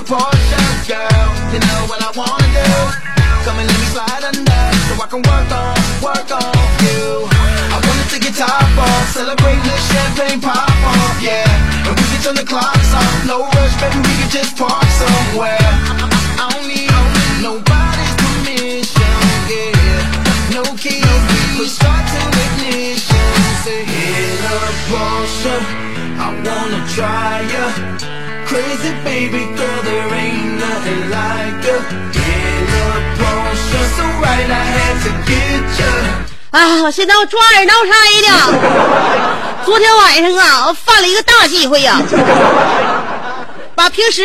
Porsche girl, you know what I wanna do. Come and let me slide under, so I can work on, work on you. I wanna take your top off, celebrate the champagne pop off, yeah. And we can turn the clocks off, no rush, baby, we can just park somewhere. I don't need nobody's permission, yeah. No keys, push start to ignition. Say, hit Porsche, I wanna try ya. Crazy baby girl, there ain't nothing like ya. Hit a Porsche, so right I had to get ya. 啊！现在我抓耳挠腮的。昨天晚上啊，我犯了一个大忌讳呀、把平时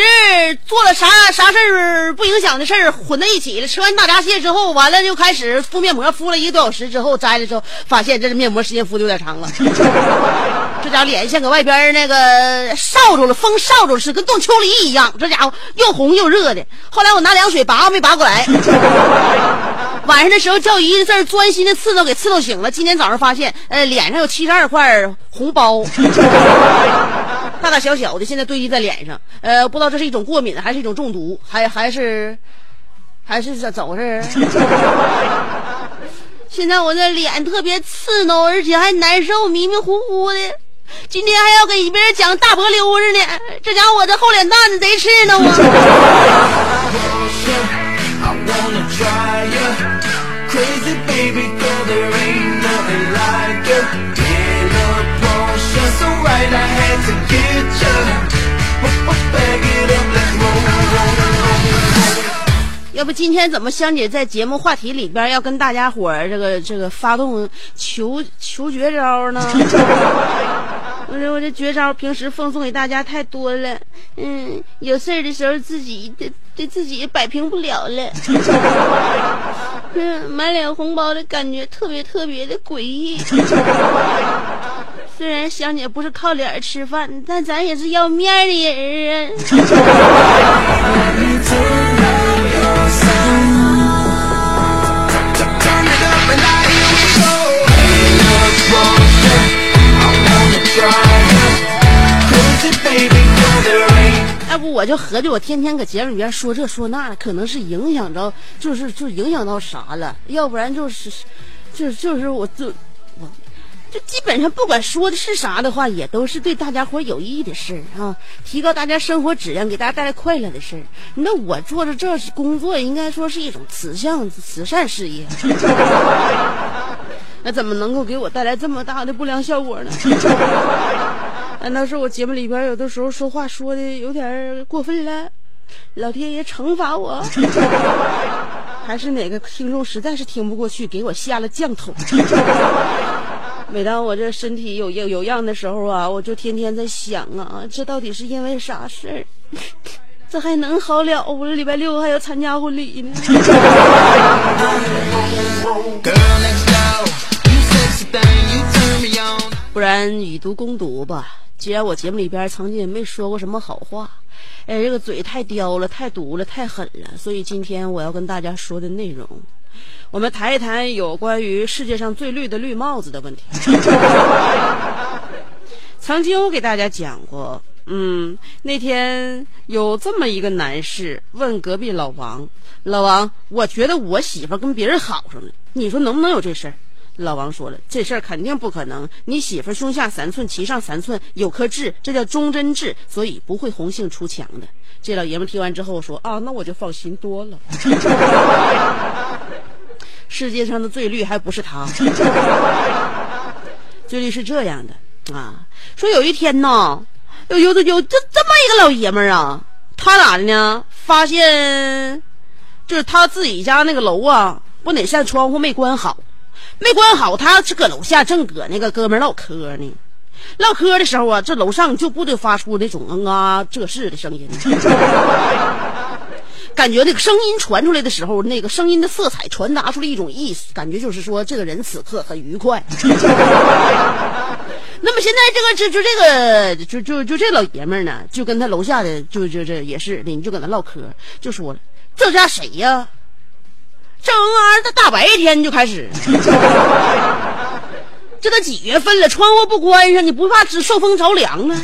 做了啥啥事儿不影响的事儿混在一起了。吃完大闸蟹之后，完了就开始敷面膜，敷了一个多小时之后摘了之后，发现这面膜时间敷的有点长了。这家伙脸像搁外边那个烧着了，风烧着似的，跟冻秋梨一样。这家伙又红又热的。后来我拿凉水拔没拔过来。晚上的时候叫一阵钻心的刺挠给刺挠醒了。今天早上发现，呃，脸上有七十二块红包，大大小小的，现在堆积在脸上。呃，不知道这是一种过敏还是一种中毒，还还是还是咋怎么回事？现在我这脸特别刺挠，而且还难受，迷迷糊糊的。今天还要给别人讲大脖溜子呢，这家伙我这厚脸蛋子贼刺挠啊！要不今天怎么香姐在节目话题里边要跟大家伙儿这个这个发动求求绝招呢？我这我这绝招平时奉送给大家太多了，嗯，有事儿的时候自己对对自己摆平不了了，嗯，满脸红包的感觉特别特别的诡异。虽然香姐不是靠脸吃饭，但咱也是要面的人啊。我就合计，我天天搁节目里边说这说那的，可能是影响着，就是就影响到啥了，要不然就是，就是就是我就就基本上不管说的是啥的话，也都是对大家伙有益的事儿啊，提高大家生活质量，给大家带来快乐的事儿。那我做的这工作，应该说是一种慈善慈善事业，那怎么能够给我带来这么大的不良效果呢？难道是我节目里边有的时候说话说的有点过分了？老天爷惩罚我，还是哪个听众实在是听不过去，给我下了降头？每当我这身体有有有恙的时候啊，我就天天在想啊，这到底是因为啥事儿？这还能好了？我这礼拜六还要参加婚礼呢。不然以毒攻毒吧。既然我节目里边曾经也没说过什么好话，哎，这个嘴太刁了，太毒了，太狠了，所以今天我要跟大家说的内容，我们谈一谈有关于世界上最绿的绿帽子的问题。曾经我给大家讲过，嗯，那天有这么一个男士问隔壁老王：“老王，我觉得我媳妇跟别人好上了，你说能不能有这事儿？”老王说了：“这事儿肯定不可能，你媳妇胸下三寸，脐上三寸，有颗痣，这叫忠贞痣，所以不会红杏出墙的。”这老爷们听完之后说：“啊，那我就放心多了。世界上的最绿还不是他，最绿是这样的。”啊，说有一天呢，有有有这这么一个老爷们儿啊，他咋的呢？发现就是他自己家那个楼啊，不哪扇窗户没关好，没关好，他是搁楼下正搁那个哥们唠嗑呢。唠嗑的时候啊，这楼上就不得发出那种嗯啊这事的声音，感觉那个声音传出来的时候，那个声音的色彩传达出了一种意思，感觉就是说这个人此刻很愉快。那么现在这个就就这个就就就这老爷们呢，就跟他楼下的就就这也是邻居搁那唠嗑，就说了这家谁呀？这玩意儿大白天就开始，这都几月份了，窗户不关上，你不怕只受风着凉吗？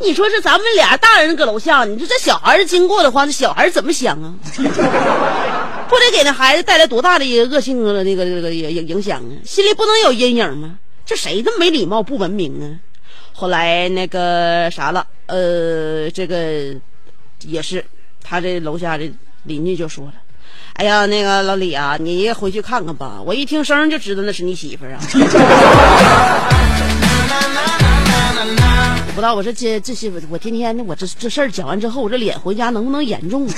你说这咱们俩大人搁楼下，你说这小孩经过的话，这小孩怎么想啊？不得给那孩子带来多大的一个恶性的那个那个影影响啊？心里不能有阴影吗？这谁这么没礼貌不文明啊？后来那个啥了，呃，这个也是他这楼下的邻居就说了：“哎呀，那个老李啊，你回去看看吧，我一听声就知道那是你媳妇儿啊。”不知道我这这这些我天天的我这这事儿讲完之后，我这脸回家能不能严重？不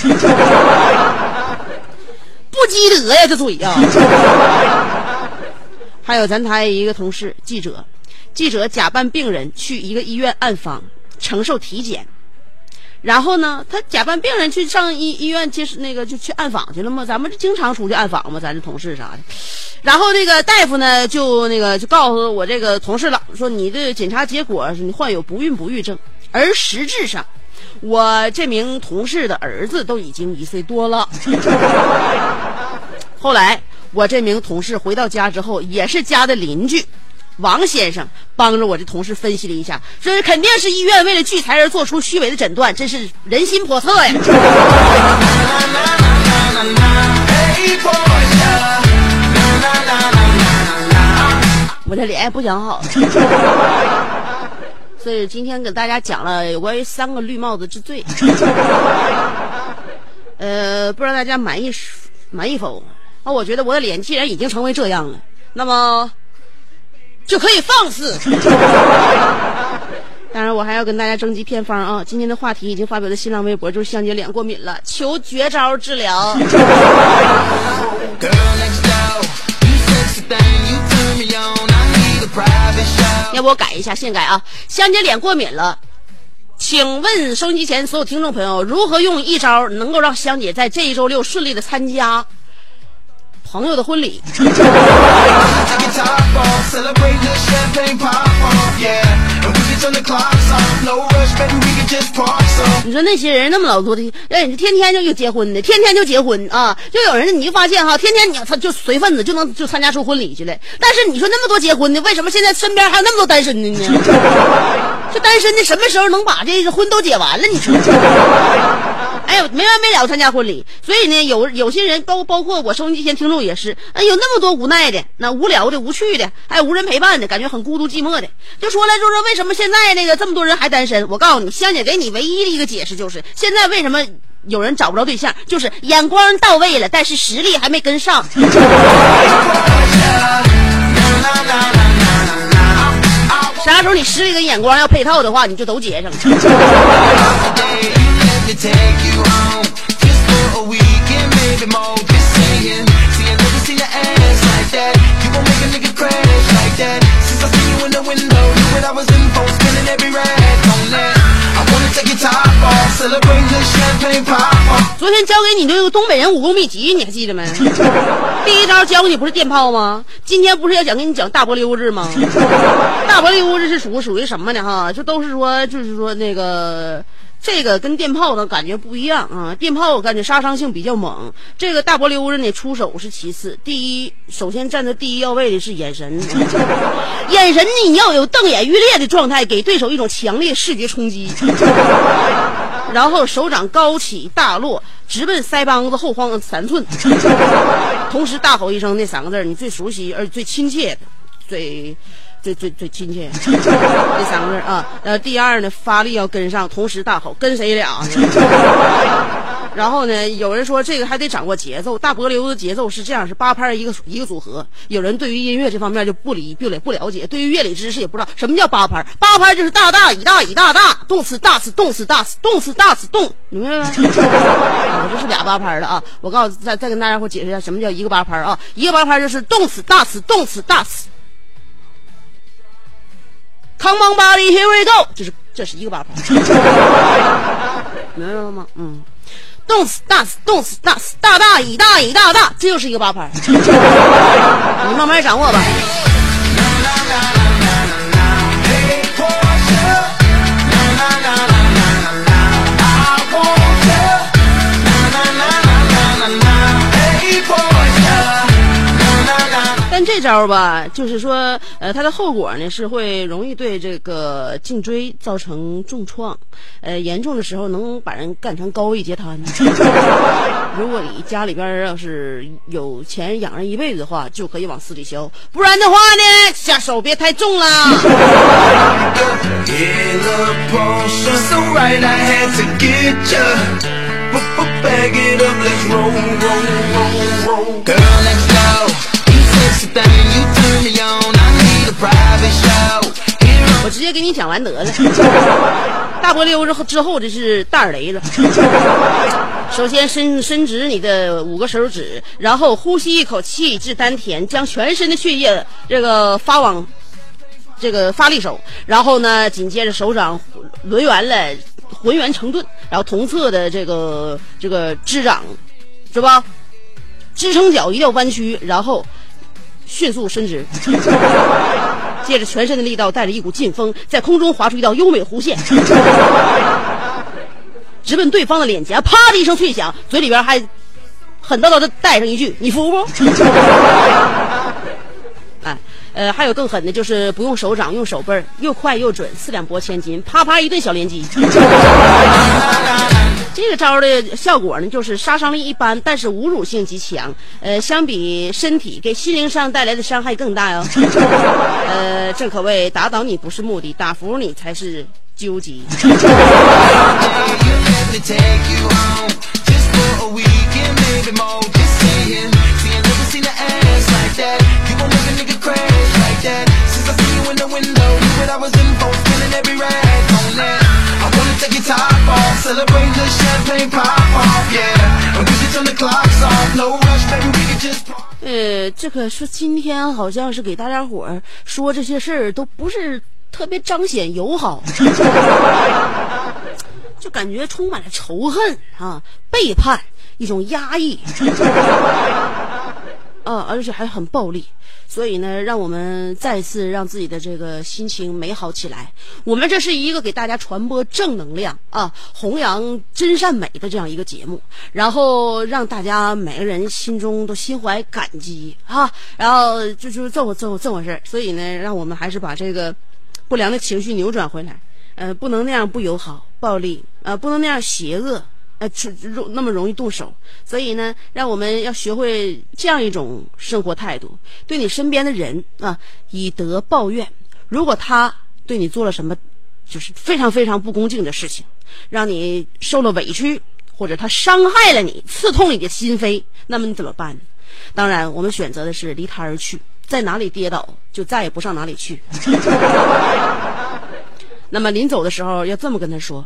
积德呀，这嘴呀！还有咱台一个同事记者，记者假扮病人去一个医院暗访承受体检，然后呢，他假扮病人去上医医院接那个就去暗访去了嘛，咱们经常出去暗访嘛，咱这同事啥的。然后那个大夫呢，就那个就告诉我这个同事了，说你的检查结果是你患有不孕不育症，而实质上，我这名同事的儿子都已经一岁多了。后来。我这名同事回到家之后，也是家的邻居王先生帮着我的同事分析了一下，说肯定是医院为了聚财而做出虚伪的诊断，真是人心叵测呀！我这脸也不想好，所以今天给大家讲了有关于三个绿帽子之最。呃，不知道大家满意满意否？那我觉得我的脸既然已经成为这样了，那么就可以放肆。当然，我还要跟大家征集偏方啊！今天的话题已经发表在新浪微博，就是香姐脸过敏了，求绝招治疗。要不我改一下，现改啊！香姐脸过敏了，请问收音机前所有听众朋友，如何用一招能够让香姐在这一周六顺利的参加？朋友的婚礼。你说那些人那么老多的，哎，你天天就有结婚的，天天就结婚啊！就有人你就发现哈，天天你他就随份子就能就参加出婚礼去了。但是你说那么多结婚的，为什么现在身边还有那么多单身的呢？这单身的什么时候能把这个婚都结完了？你说？哎呀，没完没了参加婚礼，所以呢，有有些人包包括我收音机前听众也是，哎，有那么多无奈的，那无聊的、无趣的，还有无人陪伴的感觉很孤独寂寞的，就说了，就说为什么现在那个这么多人还单身？我告诉你，香姐给你唯一的一个解释就是，现在为什么有人找不着对象，就是眼光到位了，但是实力还没跟上。啥时候你实力跟眼光要配套的话，你就都接上了。昨天天教给你这个东北人武功秘籍，你还记得没？第一招教给你不是电炮吗？今天不是要讲给你讲大波溜子吗？大波溜子是属属于什么呢？哈，就都是说，就是说那个。这个跟电炮的感觉不一样啊！电炮我感觉杀伤性比较猛，这个大波溜子呢出手是其次，第一首先站在第一要位的是眼神，眼神你要有瞪眼欲裂的状态，给对手一种强烈视觉冲击。然后手掌高起大落，直奔腮帮子后方三寸，同时大吼一声那三个字你最熟悉而最亲切的，最。最最最亲切，这三个字啊。呃，第二呢，发力要跟上，同时大吼，跟谁俩呢？然后呢，有人说这个还得掌握节奏，大波溜的节奏是这样，是八拍一个一个组合。有人对于音乐这方面就不理不了不了解，对于乐理知识也不知道什么叫八拍。八拍就是大大一大一大大，动词大词动词大词动词大词动，明白吗？我这是俩八拍的啊。我告诉再再跟大家伙解释一下什么叫一个八拍啊。一个八拍就是动词大词动词大词。Come on, buddy, here we go，这是这是一个八拍，明白了吗？嗯，动词大词动词大词大大一大一大大，这就是一个八拍，你慢慢掌握吧。这招吧，就是说，呃，它的后果呢是会容易对这个颈椎造成重创，呃，严重的时候能把人干成高位截瘫。如果你家里边要是有钱养人一辈子的话，就可以往死里削；不然的话呢，下手别太重了。我直接给你讲完得了。大波溜之后之后，这是大耳雷子。首先伸伸直你的五个手指，然后呼吸一口气至丹田，将全身的血液这个发往这个发力手，然后呢，紧接着手掌抡圆了，浑圆成盾，然后同侧的这个这个支掌是吧？支撑脚一定要弯曲，然后。迅速伸直，借着全身的力道，带着一股劲风，在空中划出一道优美弧线，直奔对方的脸颊，啪的一声脆响，嘴里边还狠叨叨的带上一句：“你服不？” 哎，呃，还有更狠的，就是不用手掌，用手背，又快又准，四两拨千斤，啪啪一顿小连击。这个招的效果呢，就是杀伤力一般，但是侮辱性极强。呃，相比身体，给心灵上带来的伤害更大哟。呃，正可谓打倒你不是目的，打服你才是究极。呃，这可是今天好像是给大家伙儿说这些事儿，都不是特别彰显友好，就感觉充满了仇恨啊，背叛，一种压抑，啊，而且还很暴力。所以呢，让我们再次让自己的这个心情美好起来。我们这是一个给大家传播正能量啊，弘扬真善美的这样一个节目，然后让大家每个人心中都心怀感激啊，然后就就这么这么这么回事儿。所以呢，让我们还是把这个不良的情绪扭转回来，呃，不能那样不友好、暴力，呃，不能那样邪恶。呃，出容那么容易动手，所以呢，让我们要学会这样一种生活态度：对你身边的人啊，以德报怨。如果他对你做了什么，就是非常非常不恭敬的事情，让你受了委屈，或者他伤害了你，刺痛你的心扉，那么你怎么办？当然，我们选择的是离他而去，在哪里跌倒，就再也不上哪里去。那么临走的时候，要这么跟他说。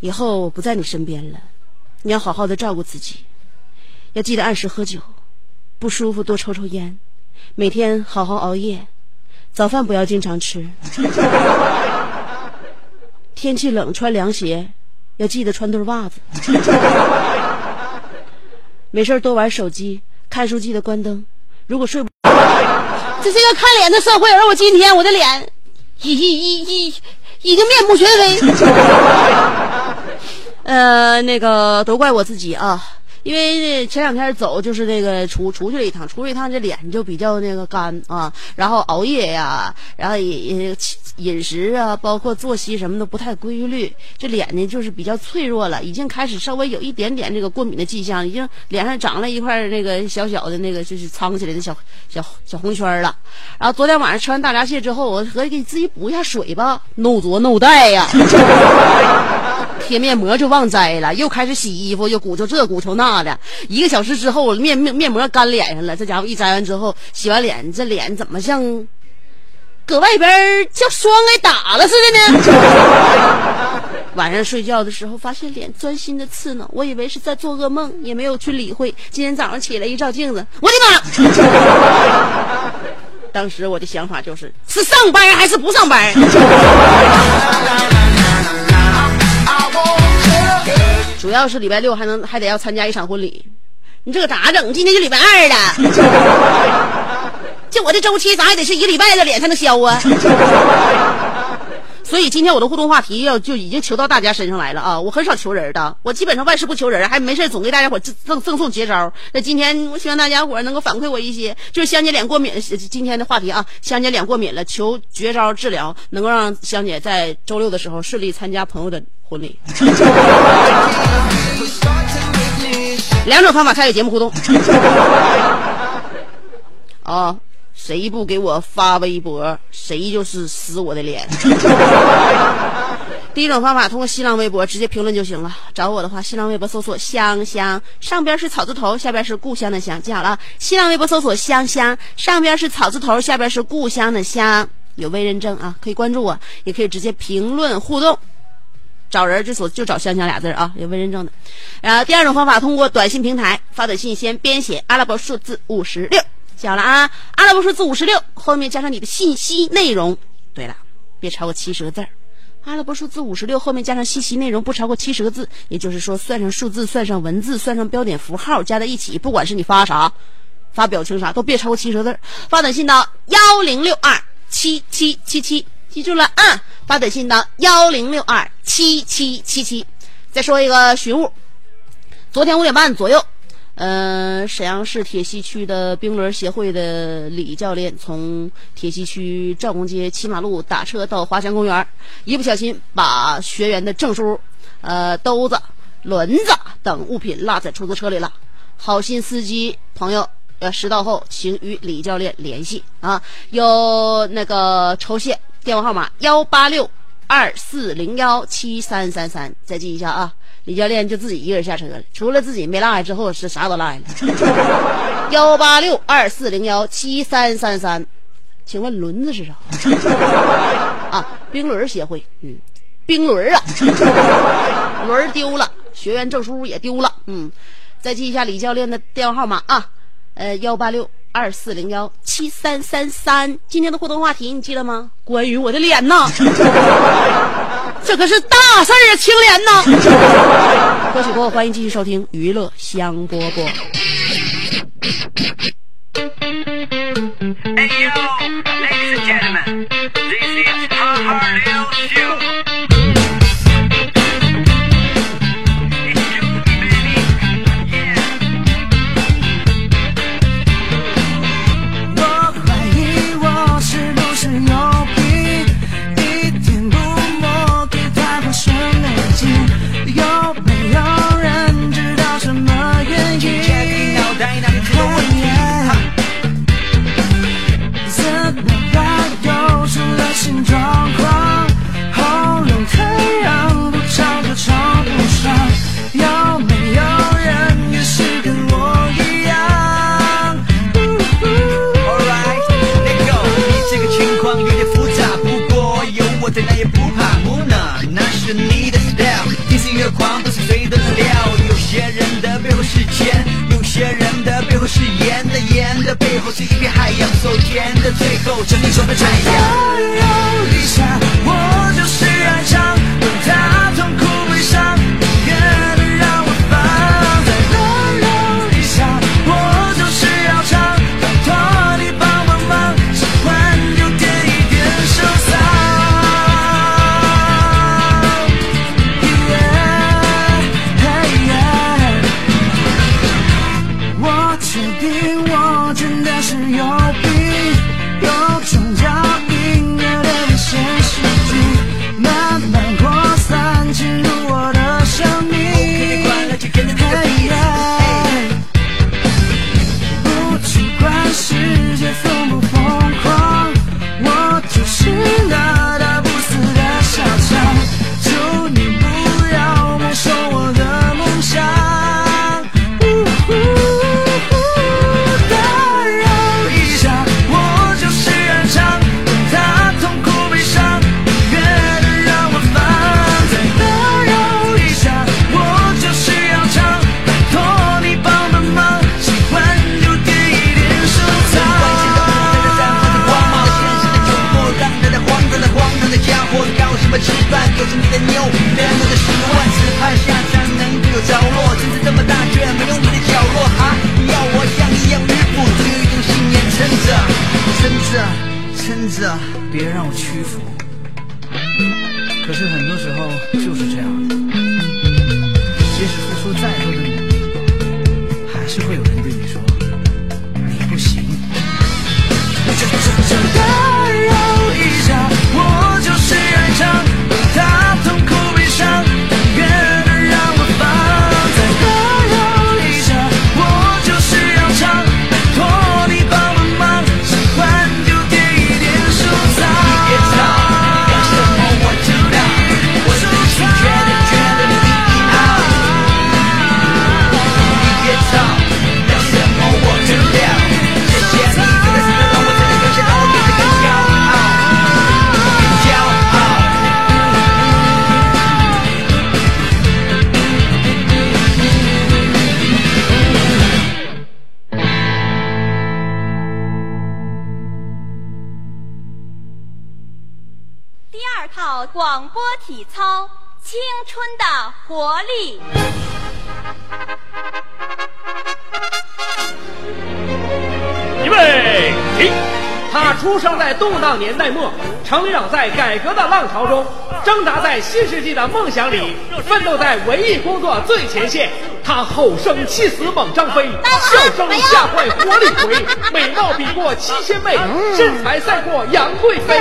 以后我不在你身边了，你要好好的照顾自己，要记得按时喝酒，不舒服多抽抽烟，每天好好熬夜，早饭不要经常吃，天气冷穿凉鞋，要记得穿对袜子。没事多玩手机，看书记得关灯。如果睡不，这是一个看脸的社会，而我今天我的脸已已已已已经面目全非。呃，那个都怪我自己啊。因为前两天走就是那个出出去了一趟，出去一趟这脸就比较那个干啊，然后熬夜呀，然后也也饮食啊，包括作息什么的不太规律，这脸呢就是比较脆弱了，已经开始稍微有一点点这个过敏的迹象，已经脸上长了一块那个小小的那个就是苍起来的小小小红圈了。然后昨天晚上吃完大闸蟹之后，我合计给自己补一下水吧，弄作弄带呀。贴面膜就忘摘了，又开始洗衣服，又鼓捣这鼓捣那的。一个小时之后，面面面膜干脸上了。这家伙一摘完之后，洗完脸，这脸怎么像搁外边叫霜给打了似的呢？晚上睡觉的时候，发现脸钻心的刺挠，我以为是在做噩梦，也没有去理会。今天早上起来一照镜子，我的妈！当时我的想法就是：是上班还是不上班？主要是礼拜六还能还得要参加一场婚礼，你这个咋整？今天就礼拜二了，就我这周期咋也得是一个礼拜的脸才能消啊？所以今天我的互动话题要就已经求到大家身上来了啊！我很少求人的，我基本上万事不求人，还没事总给大家伙赠赠送绝招。那今天我希望大家伙能够反馈我一些，就是香姐脸过敏。今天的话题啊，香姐脸过敏了，求绝招治疗，能够让香姐在周六的时候顺利参加朋友的婚礼。两种方法参与节目互动。啊。谁不给我发微博，谁就是撕我的脸。第一种方法，通过新浪微博直接评论就行了。找我的话，新浪微博搜索“香香”，上边是草字头，下边是故乡的乡。记好了，新浪微博搜索“香香”，上边是草字头，下边是故乡的乡。有微认证啊，可以关注我，也可以直接评论互动。找人就所就找“香香”俩字啊，有微认证的。然后第二种方法，通过短信平台发短信，先编写阿拉伯数字五十六。讲了啊，阿拉伯数字五十六后面加上你的信息内容。对了，别超过七十个字儿。阿拉伯数字五十六后面加上信息内容不超过七十个字，也就是说，算上数字，算上文字，算上标点符号，加在一起，不管是你发啥，发表情啥，都别超过七十个字。发短信到幺零六二七七七七，记住了啊！发短信到幺零六二七七七七。再说一个寻物，昨天五点半左右。嗯，沈阳市铁西区的冰轮协会的李教练从铁西区赵公街七马路打车到华强公园，一不小心把学员的证书、呃兜子、轮子等物品落在出租车里了。好心司机朋友呃拾到后，请与李教练联系啊，有那个酬谢电话号码幺八六二四零幺七三三三，再记一下啊。李教练就自己一个人下车了，除了自己没落下之后是啥都落下了。幺八六二四零幺七三三三，请问轮子是啥？啊，冰轮协会，嗯，冰轮啊，轮丢了，学员证书也丢了，嗯，再记一下李教练的电话号码啊，呃，幺八六二四零幺七三三三。今天的互动话题你记得吗？关于我的脸呐。这可是大事儿啊，青莲呐！歌曲过后，欢迎继续收听娱乐香饽饽。力》。预备，停！他出生在动荡年代末，成长在改革的浪潮中，挣扎在新世纪的梦想里，奋斗在文艺工作最前线。他吼声气死猛张飞，笑声吓坏活李逵，美貌比过七仙妹，身材赛过杨贵妃。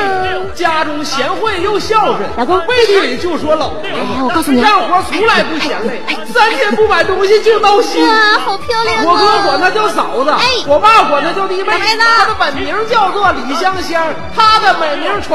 家中贤惠又孝顺，老公背地里就说老婆。哎我告诉你干活从来不嫌累，三天不买东西就闹心。哇，好漂亮啊！我哥管她叫嫂子，哎我爸管她叫弟妹。她的本名叫做李香香，她的美名传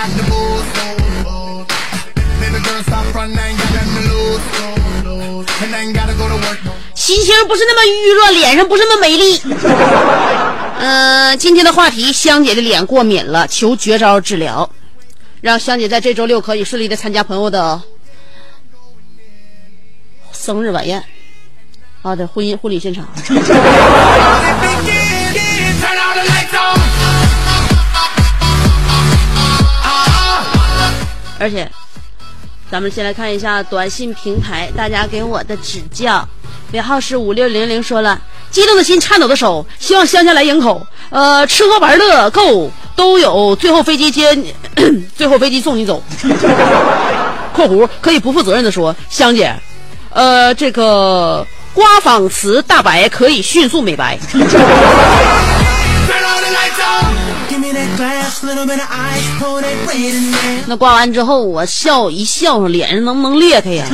Nothing. Bring out the booze, booze, booze. Baby girl, stop running. I ain't got nothing to lose, lose, lose. And I ain't gotta go to work. 心情不是那么预热，脸上不是那么美丽。嗯、今天的话题，香姐的脸过敏了，求绝招治疗，让香姐在这周六可以顺利的参加朋友的生日晚宴。啊，对，婚姻婚礼现场。而且，咱们先来看一下短信平台大家给我的指教。尾号是五六零零说了，激动的心，颤抖的手，希望乡下来营口。呃，吃喝玩乐购都有，最后飞机接你，最后飞机送你走。（括弧可以不负责任的说，香姐，呃，这个刮仿瓷大白可以迅速美白。那刮完之后，我笑一笑，脸上能不能裂开呀？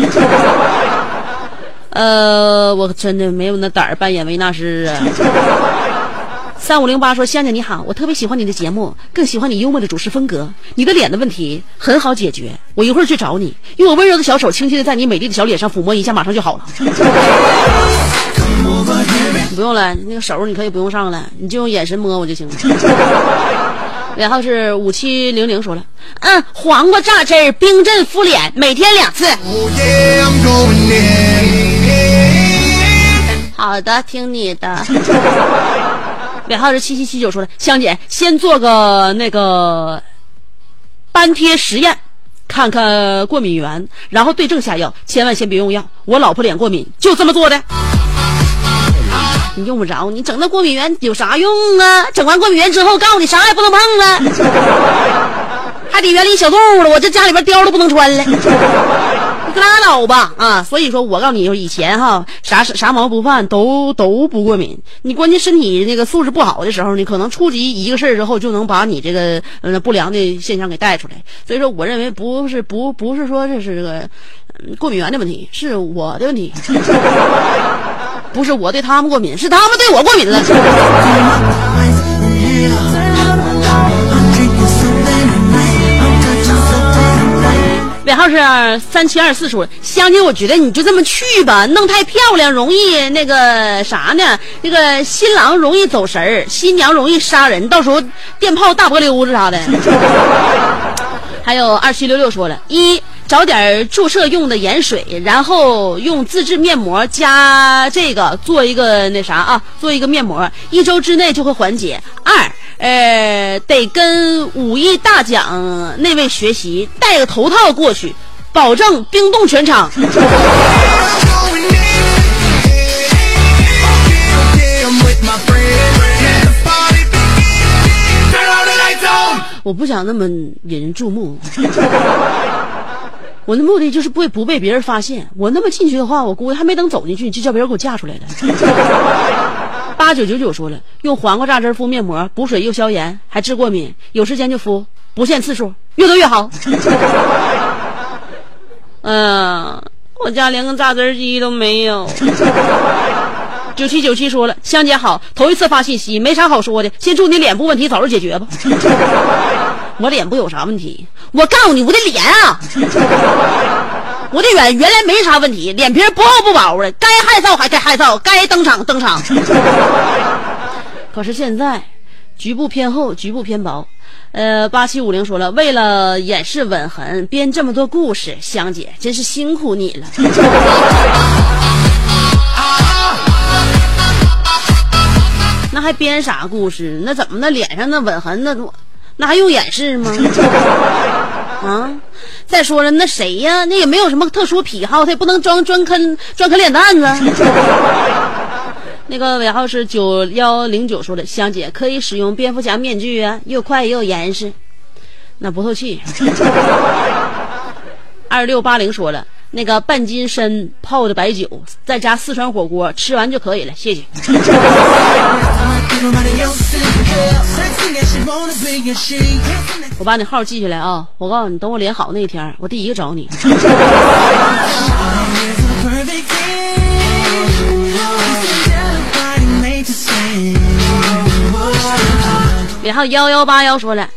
呃，我真的没有那胆儿扮演维纳斯啊。三五零八说：“香姐你好，我特别喜欢你的节目，更喜欢你幽默的主持风格。你的脸的问题很好解决，我一会儿去找你，用我温柔的小手轻轻的在你美丽的小脸上抚摸一下，马上就好了。不用了，那个手你可以不用上了，你就用眼神摸我就行了。然后是五七零零说了，嗯，黄瓜榨汁儿冰镇敷脸，每天两次。Oh yeah. 好的，听你的。尾号是七七七九说的，香姐先做个那个斑贴实验，看看过敏源，然后对症下药，千万先别用药。我老婆脸过敏，就这么做的。你用不着，你整那过敏源有啥用啊？整完过敏源之后，告诉你啥也不能碰了，还得远离小动物了。我这家里边貂都不能穿了。你可拉倒吧啊！所以说我告诉你，以前哈啥啥毛不犯都都不过敏。你关键身体那个素质不好的时候，你可能触及一个事儿之后，就能把你这个呃不良的现象给带出来。所以说，我认为不是不不是说这是个、嗯过敏源的问题，是我的问题。不是我对他们过敏，是他们对我过敏了。Tight. 号是三七二四说，相亲，我觉得你就这么去吧，弄太漂亮容易那个啥呢？那个新郎容易走神儿，新娘容易杀人，到时候电炮大波溜子啥的。还有二七六六说了一。找点注射用的盐水，然后用自制面膜加这个做一个那啥啊，做一个面膜，一周之内就会缓解。二，呃，得跟五一大奖那位学习，戴个头套过去，保证冰冻全场。我不想那么引人注目。我的目的就是不不被别人发现。我那么进去的话，我估计还没等走进去，就叫别人给我架出来了。八九九九说了，用黄瓜榨汁敷面膜，补水又消炎，还治过敏。有时间就敷，不限次数，越多越好。嗯，我家连个榨汁机都没有。九七九七说了，香姐好，头一次发信息，没啥好说的，先祝你脸部问题早日解决吧。我脸部有啥问题？我告诉你，我的脸啊，我的脸原来没啥问题，脸皮不厚不薄的，该害臊还该害臊，该登场登场。可是现在，局部偏厚，局部偏薄。呃，八七五零说了，为了掩饰吻痕，编这么多故事，香姐真是辛苦你了。那还编啥故事？那怎么那脸上那吻痕那多？那还用掩饰吗？啊！再说了，那谁呀？那也没有什么特殊癖好，他也不能装专坑专坑脸蛋子。那个尾号是九幺零九说的，香姐可以使用蝙蝠侠面具啊，又快又严实，那不透气。二六八零说了，那个半斤参泡的白酒，再加四川火锅，吃完就可以了，谢谢。我把你号记下来啊！我告诉你，等我脸好那天，我第一个找你。然后幺幺八幺说了。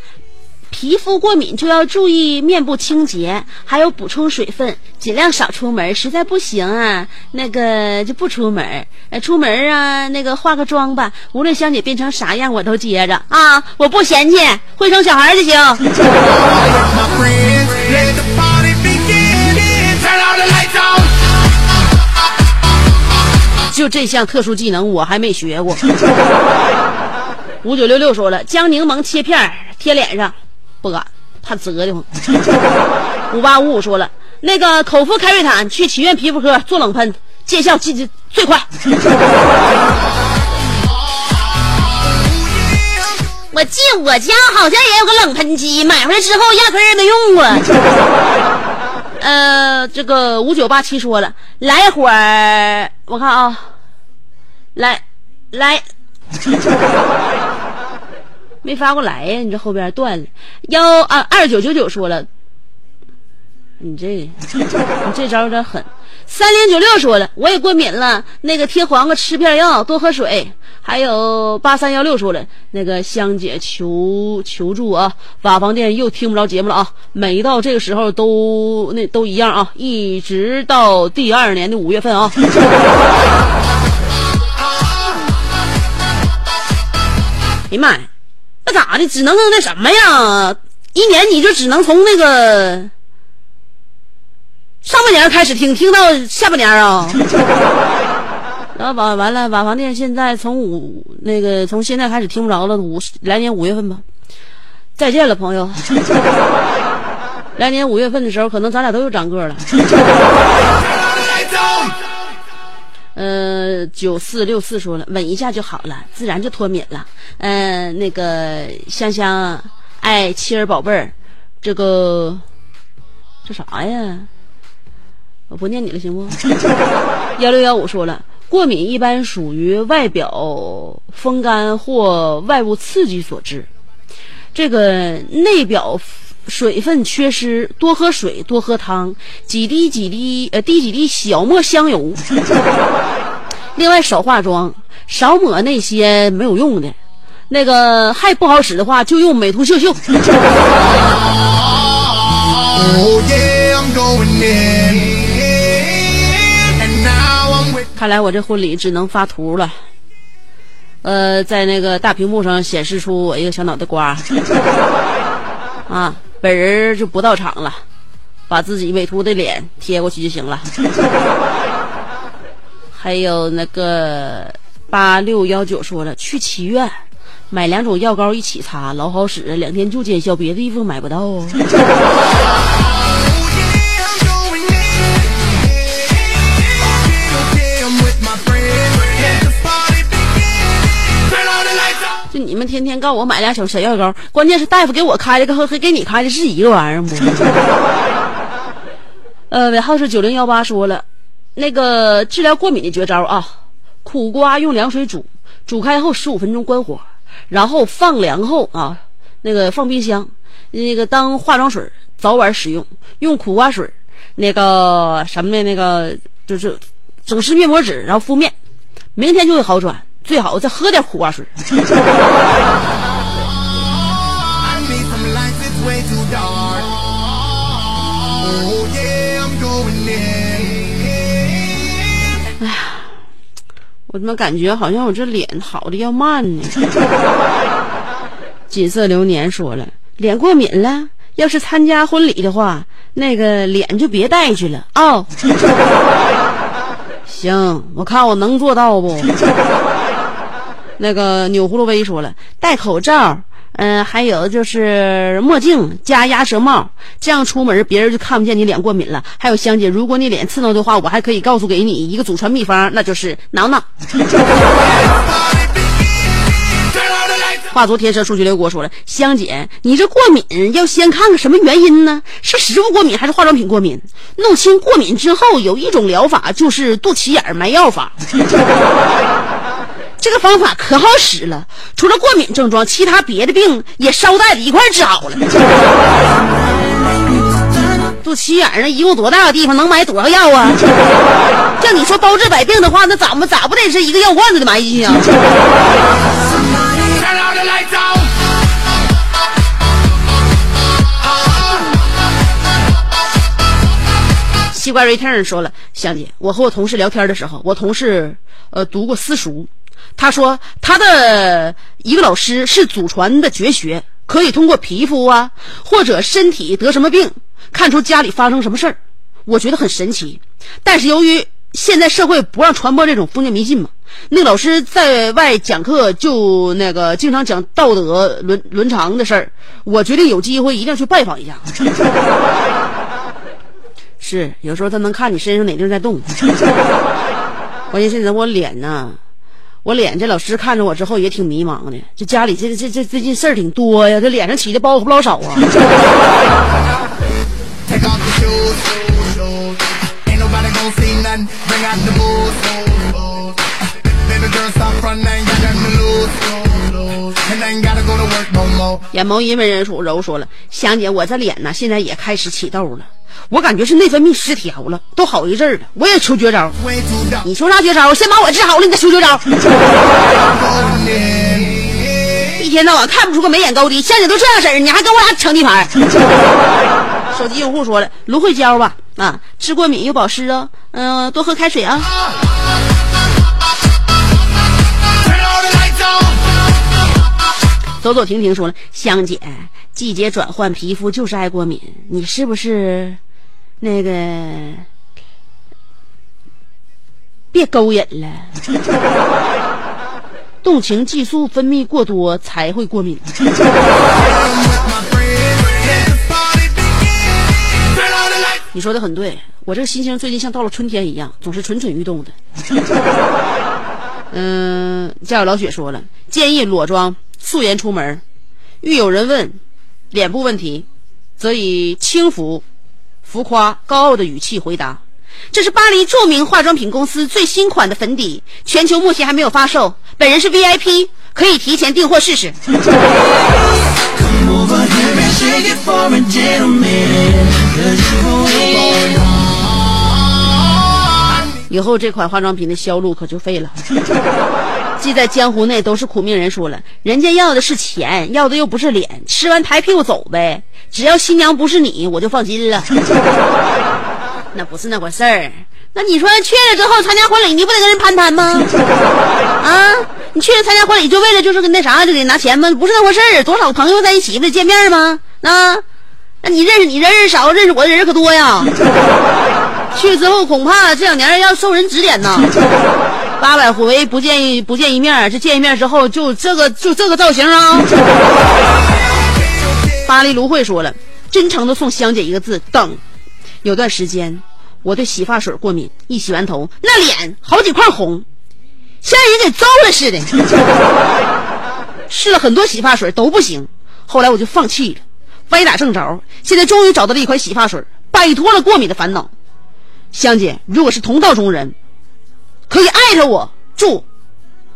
皮肤过敏就要注意面部清洁，还有补充水分，尽量少出门。实在不行啊，那个就不出门。呃，出门啊，那个化个妆吧。无论香姐变成啥样，我都接着啊，我不嫌弃，会生小孩就行。就这项特殊技能，我还没学过。五九六六说了，将柠檬切片贴脸上。不敢，怕折的慌。五八五五说了，那个口服开瑞坦去祈愿皮肤科做冷喷，见效最最快。我记我家好像也有个冷喷机，买回来之后压根儿没用过。呃，这个五九八七说了，来会儿，我看啊，来来。没发过来呀？你这后边断了。幺啊二九九九说了，你这 你这招有点狠。三零九六说了，我也过敏了，那个贴黄瓜吃片药，多喝水。还有八三幺六说了，那个香姐求求助啊，瓦房店又听不着节目了啊，每到这个时候都那都一样啊，一直到第二年的五月份啊。哎呀妈呀！那咋的？只能那什么呀？一年你就只能从那个上半年开始听，听到下半年啊。然后完完了，瓦房店现在从五那个从现在开始听不着了。五来年五月份吧，再见了，朋友。来年五月份的时候，可能咱俩都又长个了。呃，九四六四说了，吻一下就好了，自然就脱敏了。嗯，那个香香爱妻儿宝贝儿，这个这啥呀？我不念你了，行不？幺六幺五说了，过敏一般属于外表风干或外部刺激所致，这个内表。水分缺失，多喝水，多喝汤，几滴几滴，呃，滴几滴小磨香油。另外少化妆，少抹那些没有用的。那个还不好使的话，就用美图秀秀。Oh yeah, 看来我这婚礼只能发图了。呃，在那个大屏幕上显示出我一个小脑袋瓜，啊，本人就不到场了，把自己美图的脸贴过去就行了。还有那个八六幺九说了，去祈愿买两种药膏一起擦，老好使，两天就见效，别的衣服买不到啊。你们天天告我买俩小小药膏，关键是大夫给我开的和和给你开的是一个玩意儿不？呃，尾号是九零幺八说了，那个治疗过敏的绝招啊，苦瓜用凉水煮，煮开后十五分钟关火，然后放凉后啊，那个放冰箱，那个当化妆水早晚使用，用苦瓜水，那个什么的，那个就是整湿面膜纸，然后敷面，明天就会好转。最好再喝点苦瓜水。Oh going in. 我怎么感觉好像我这脸好的要慢呢？锦瑟流年说了，脸过敏了，要是参加婚礼的话，那个脸就别带去了啊、行，我看我能做到不？那个钮葫芦威说了，戴口罩，嗯、还有就是墨镜加鸭舌帽，这样出门别人就看不见你脸过敏了。还有香姐，如果你脸刺挠的话，我还可以告诉给你一个祖传秘方，那就是挠挠。话昨天蛇数据流给我说了，香姐，你这过敏要先看看什么原因呢？是食物过敏还是化妆品过敏？弄清过敏之后，有一种疗法就是肚脐眼埋药法。这个方法可好使了，除了过敏症状，其他别的病也捎带着一块儿治好了。肚脐眼儿那一共多大个地方，能买多少药啊？像你说包治百病的话，那咱们咋不得是一个药罐子的埋进去啊.西瓜 return 说了，香姐，我和我同事聊天的时候，我同事呃读过私塾，他说他的一个老师是祖传的绝学，可以通过皮肤啊或者身体得什么病，看出家里发生什么事儿。我觉得很神奇，但是由于现在社会不让传播这种封建迷信嘛，那老师在外讲课就那个经常讲道德伦伦常的事儿，我决定有机会一定要去拜访一下。是，有时候他能看你身上哪地方在动。关键现在我脸呢，我脸这老师看着我之后也挺迷茫的。这家里这这这最近事儿挺多呀，这脸上起的包可不老少啊。眼眸因为人属柔说了，香姐，我这脸呢现在也开始起痘了，我感觉是内分泌失调了，都好一阵儿了。我也求绝招.你求啥绝招？先把我治好了，你再求绝招。一天到晚看不出个眉眼高低，像你都这样式儿，你还跟我俩抢地盘儿？手机用户说了，芦荟胶吧，啊，治过敏又保湿啊，嗯、多喝开水啊。走走停停说了，香姐，季节转换，皮肤就是爱过敏，你是不是那个别勾引了？动情激素分泌过多才会过敏。你说的很对，我这个心情最近像到了春天一样，总是蠢蠢欲动的。嗯，家有老雪说了，建议裸妆素颜出门，遇有人问脸部问题，则以轻浮、浮夸、高傲的语气回答。这是巴黎著名化妆品公司最新款的粉底，全球目前还没有发售，本人是 VIP，可以提前订货试试。以后这款化妆品的销路可就废了。记在江湖内都是苦命人说了，人家要的是钱，要的又不是脸，吃完抬屁股走呗。只要新娘不是你，我就放心了。那不是那回事儿。那你说去了之后参加婚礼，你不得跟人攀谈吗？啊，你去了参加婚礼就为了就是跟那啥就得拿钱吗？不是那回事儿。多少朋友在一起不得见面吗？啊，那你认识你人少，认识我的人可多呀。去之后恐怕这两年要受人指点呐。八百回不见一不见一面，这见一面之后就这个就这个造型啊。巴黎芦荟说了，真诚的送香姐一个字：等。有段时间我对洗发水过敏，一洗完头那脸好几块红，像人给揍了似的。试了很多洗发水都不行，后来我就放弃了。歪打正着，现在终于找到了一款洗发水，摆脱了过敏的烦恼。香姐，如果是同道中人，可以艾特我。注，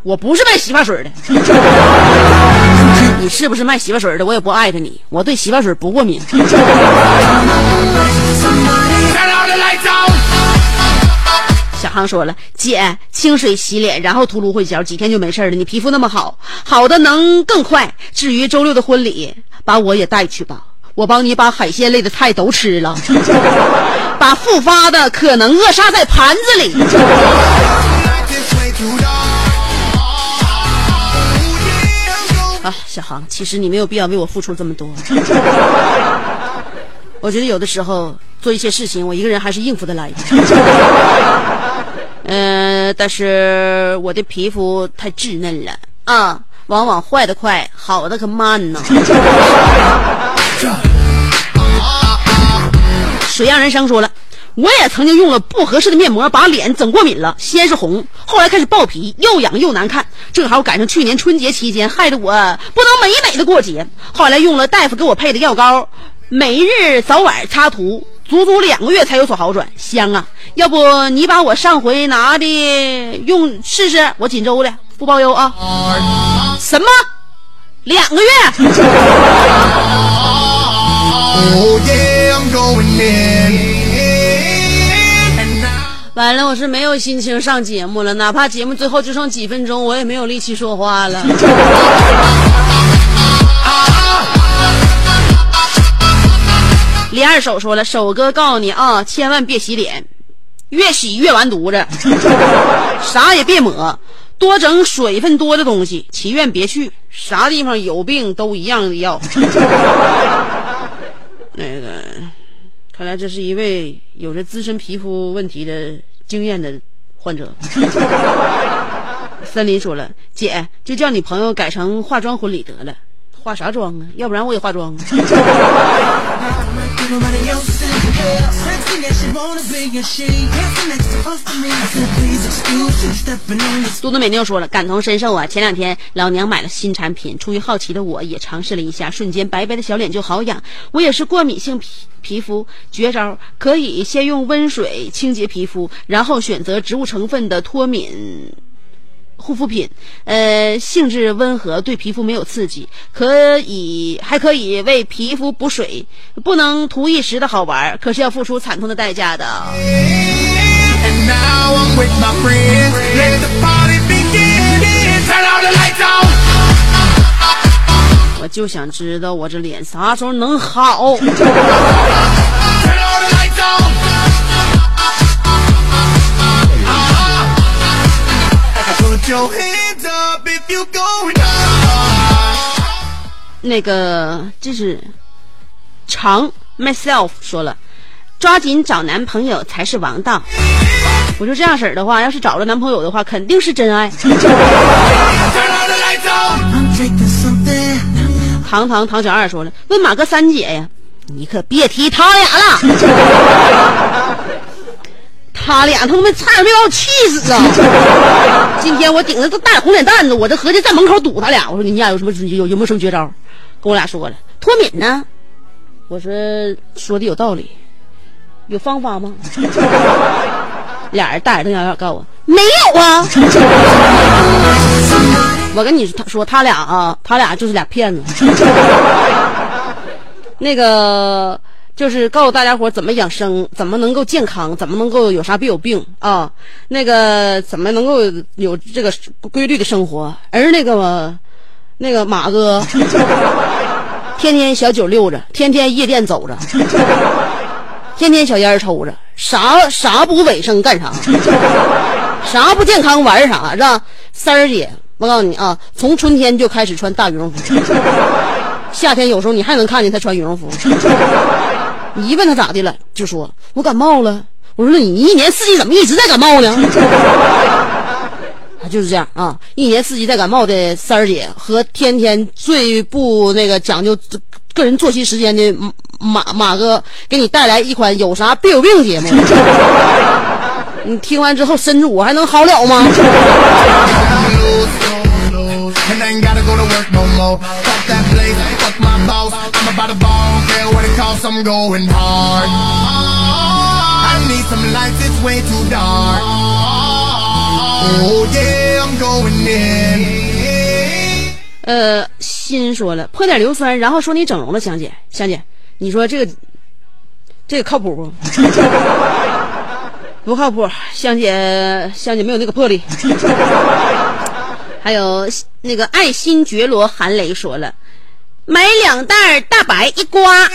我不是卖洗发水的。你是不是卖洗发水的？我也不艾特你。我对洗发水不过敏。小航说了，姐，清水洗脸，然后涂芦荟胶，几天就没事了。你皮肤那么好，好的能更快。至于周六的婚礼，把我也带去吧，我帮你把海鲜类的菜都吃了，把复发的可能扼杀在盘子里。啊，小航，其实你没有必要为我付出这么多。我觉得有的时候做一些事情，我一个人还是应付得来的。嗯、但是我的皮肤太稚嫩了啊，往往坏的快，好的可慢呢。水漾人生说了，我也曾经用了不合适的面膜，把脸整过敏了，先是红，后来开始爆皮，又痒又难看。正好赶上去年春节期间，害得我不能美美的过节。后来用了大夫给我配的药膏，每日早晚擦涂，足足两个月才有所好转，香啊！要不你把我上回拿的用试试，我锦州的不包邮啊。什么？两个月？Oh yeah, I'm going in. 完了，我是没有心情上节目了，哪怕节目最后就剩几分钟，我也没有力气说话了。李二手说了，手哥告诉你啊，千万别洗脸，越洗越完犊子，啥也别抹，多整水分多的东西，祈愿别去，啥地方有病都一样的要。那个，看来这是一位有着资深皮肤问题的经验的患者。森林说了，姐就叫你朋友改成化妆婚礼得了，化啥妆啊？要不然我也化妆。嘟嘟美妞说了感同身受啊。前两天老娘买了新产品出于好奇的我也尝试了一下瞬间白白的小脸就好痒。我也是过敏性皮皮肤绝招可以先用温水清洁皮肤然后选择植物成分的脱敏护肤品，呃，性质温和，对皮肤没有刺激，可以还可以为皮肤补水，不能图一时的好玩，可是要付出惨痛的代价的。我就想知道我这脸啥时候能好。那个这是长 myself 说了，抓紧找男朋友才是王道。我说这样式儿的话，要是找了男朋友的话，肯定是真爱。Turn all the lights on. I'm drinking something. 堂堂堂小二说了，问马哥三姐呀，你可别提他俩了。他俩他妈差点没把我气死啊！今天我顶着这大红脸蛋子，我这合计在门口堵他俩。我说你俩有什么有有没有什么绝招？跟我俩说了，脱敏呢。我说说的有道理，有方法吗？俩人大眼瞪小眼告诉我没有啊。我跟你说，他俩啊，他俩就是俩骗子。那个就是告诉大家伙怎么养生，怎么能够健康，怎么能够有啥别有病啊？那个怎么能够有这个规律的生活？而那个那个马哥，天天小酒溜着，天天夜店走着，天天小烟抽着，啥啥不卫生干啥，啥不健康玩啥是吧？三儿姐，我告诉你啊，从春天就开始穿大羽绒服，夏天有时候你还能看见她穿羽绒服。你一问他咋的了，就说我感冒了。我说你一年四季怎么一直在感冒呢？啊，就是这样啊，一年四季在感冒的三儿姐和天天最不那个讲究个人作息时间的马马哥，给你带来一款有啥别有病节目。你听完之后，身子我还能好了吗？And I ain't gotta go to work no more. Fuck that place, fuck my boss. I'm about to ball, care what it costs, I'm going hard. I need some lights, it's way too dark. Oh yeah, I'm going in. 呃，心说了，泼点硫酸，然后说你整容了，香姐，香姐，你说这个这个靠谱不？不靠谱，香姐，香姐没有那个魄力。还有那个爱新觉罗韩雷说了，买两袋大白一刮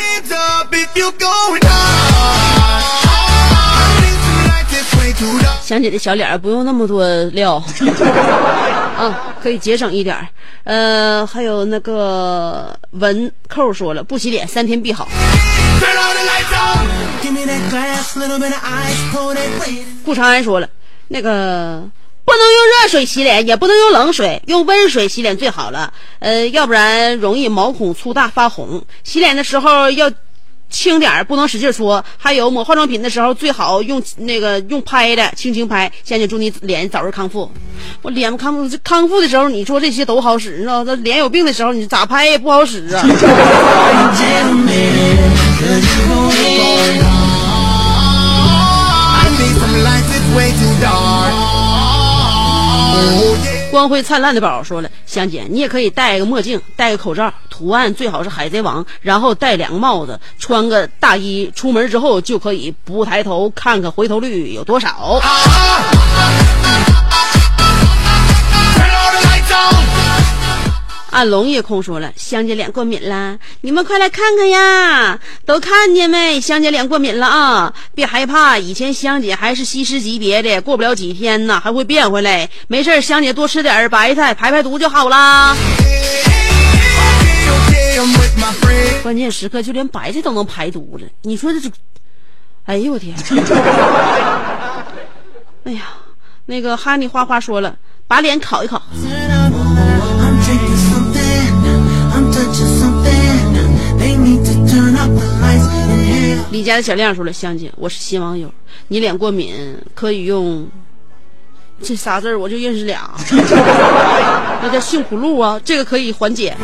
想姐的小脸不用那么多料。嗯 可以节省一点嗯还有那个文扣说了不洗脸三天必好。顾长安说了那个不能用热水洗脸，也不能用冷水，用温水洗脸最好了。呃，要不然容易毛孔粗大发红。洗脸的时候要轻点儿，不能使劲搓。还有抹化妆品的时候，最好用那个用拍的，轻轻拍。先姐祝你脸早日康复。我脸康复，康复的时候，你说这些都好使，你知道？那脸有病的时候，你咋拍也不好使啊。光辉灿烂的宝说了，香姐，你也可以戴个墨镜，戴个口罩，图案最好是海贼王，然后戴两个帽子，穿个大衣，出门之后就可以不抬头看看回头率有多少。Turn all the lights on. 暗龙也空说了，香姐脸过敏啦，你们快来看看呀！都看见没？香姐脸过敏了啊！别害怕，以前香姐还是西施级别的，过不了几天呢，还会变回来。没事香姐多吃点儿白菜，排排毒就好啦。关键时刻就连白菜都能排毒了，你说这是？哎呦我天！哎呀，那个哈尼花花说了，把脸烤一烤。李家的小亮说了，香姐，我是新网友，你脸过敏可以用这仨字儿，我就认识俩，那叫杏脯露啊，这个可以缓解。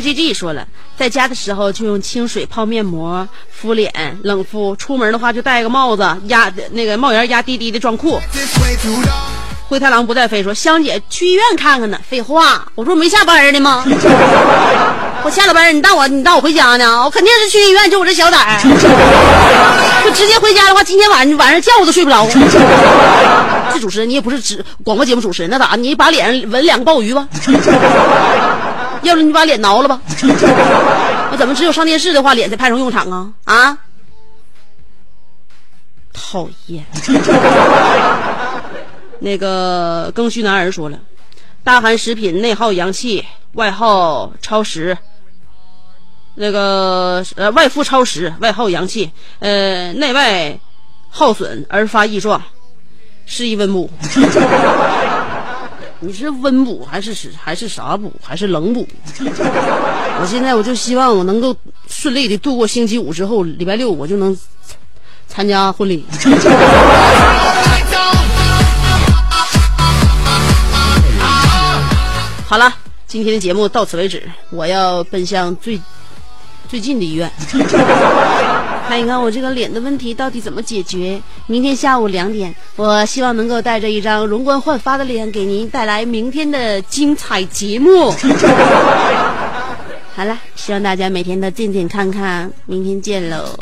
，YGG 说了，在家的时候就用清水泡面膜敷脸，冷敷；出门的话就戴个帽子，压那个帽檐压低低的装酷。灰太狼不带飞说，香姐去医院看看呢。废话，我说没下班呢吗？我下了班，你带我，你带我回家呢？我肯定是去医院，就我这小胆儿，就直接回家的话，今天晚上晚上觉我都睡不着。这主持人，你也不是只广播节目主持人，那咋？你把脸上纹两个鲍鱼吧？要不你把脸挠了吧？我怎么只有上电视的话，脸才派上用场啊？啊！讨厌。那个更须男儿说了，大韩食品内耗阳气，外耗超时。那个呃，外敷超时，外耗阳气，呃，内外耗损而发异状，是一温补。你是温补还是是还是啥补还是冷补？我现在我就希望我能够顺利的度过星期五之后，礼拜六我就能参加婚礼。好了，今天的节目到此为止，我要奔向最最近的医院，看一看我这个脸的问题到底怎么解决。明天下午两点，我希望能够带着一张容光焕发的脸，给您带来明天的精彩节目。好了，希望大家每天都健健康康，明天见喽。